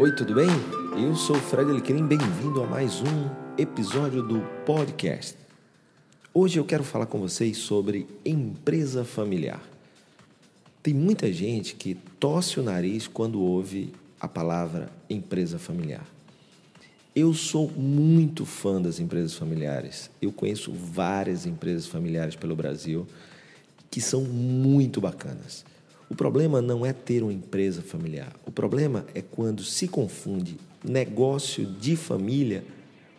Oi, tudo bem? Eu sou o Fred Alecrim, bem-vindo a mais um episódio do podcast. Hoje eu quero falar com vocês sobre empresa familiar. Tem muita gente que tosse o nariz quando ouve a palavra empresa familiar. Eu sou muito fã das empresas familiares. Eu conheço várias empresas familiares pelo Brasil que são muito bacanas. O problema não é ter uma empresa familiar. O problema é quando se confunde negócio de família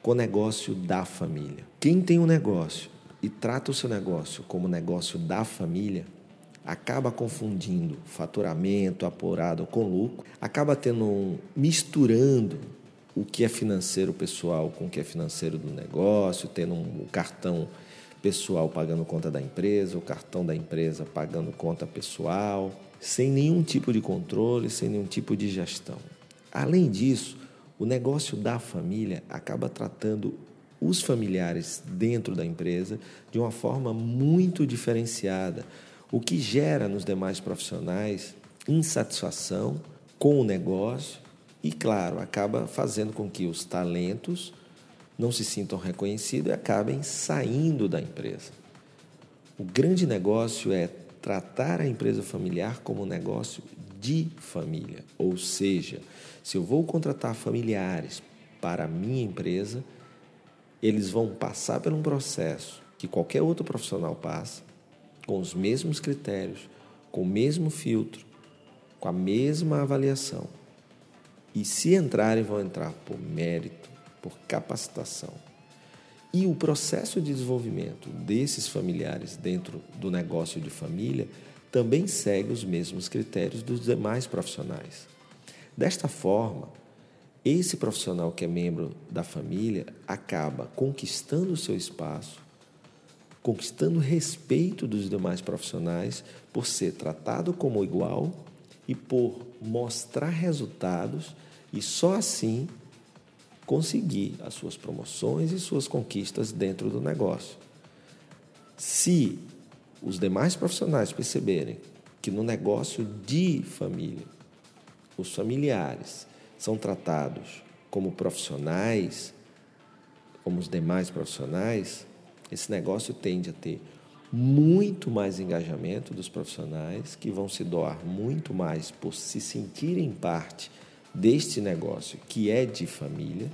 com negócio da família. Quem tem um negócio e trata o seu negócio como negócio da família, acaba confundindo faturamento apurado com lucro, acaba tendo um, misturando o que é financeiro pessoal com o que é financeiro do negócio, tendo um, cartão pessoal pagando conta da empresa, o cartão da empresa pagando conta pessoal, sem nenhum tipo de controle, sem nenhum tipo de gestão. Além disso, o negócio da família acaba tratando os familiares dentro da empresa de uma forma muito diferenciada, o que gera nos demais profissionais insatisfação com o negócio e, claro, acaba fazendo com que os talentos não se sintam reconhecidos e acabem saindo da empresa. O grande negócio é tratar a empresa familiar como um negócio de família, ou seja, se eu vou contratar familiares para a minha empresa, eles vão passar por um processo que qualquer outro profissional passa, com os mesmos critérios, com o mesmo filtro, com a mesma avaliação. E se entrarem, vão entrar por mérito, por capacitação. E o processo de desenvolvimento desses familiares dentro do negócio de família também segue os mesmos critérios dos demais profissionais. Desta forma, esse profissional que é membro da família acaba conquistando o seu espaço, conquistando o respeito dos demais profissionais por ser tratado como igual e por mostrar resultados e só assim conseguir as suas promoções e suas conquistas dentro do negócio. Se os demais profissionais perceberem que no negócio de família, os familiares são tratados como profissionais, como os demais profissionais, esse negócio tende a ter muito mais engajamento dos profissionais que vão se doar muito mais por se sentirem parte deste negócio que é de família.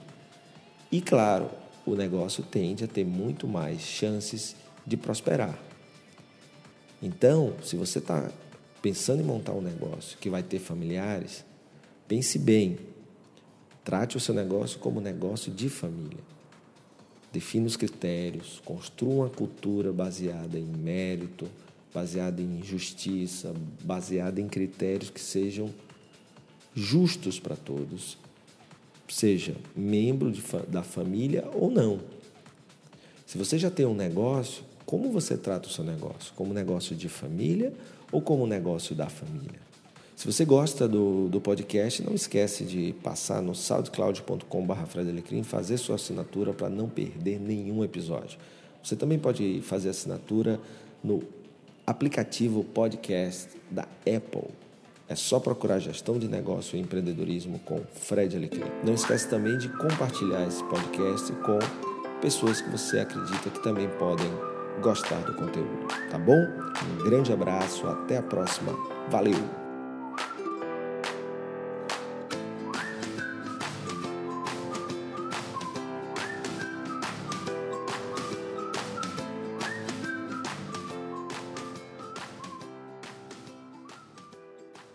E claro, o negócio tende a ter muito mais chances de prosperar. Então, se você está pensando em montar um negócio que vai ter familiares, pense bem. Trate o seu negócio como negócio de família. Defina os critérios, construa uma cultura baseada em mérito, baseada em justiça, baseada em critérios que sejam justos para todos, seja membro da família ou não. Se você já tem um negócio, como você trata o seu negócio? Como negócio de família ou como negócio da família? Se você gosta do, do podcast, não esquece de passar no soundcloud.com.br e fazer sua assinatura para não perder nenhum episódio. Você também pode fazer assinatura no aplicativo podcast da Apple. É só procurar gestão de negócio e empreendedorismo com Fred Alecrim. Não esquece também de compartilhar esse podcast com pessoas que você acredita que também podem gostar do conteúdo, tá bom? Um grande abraço, até a próxima. Valeu!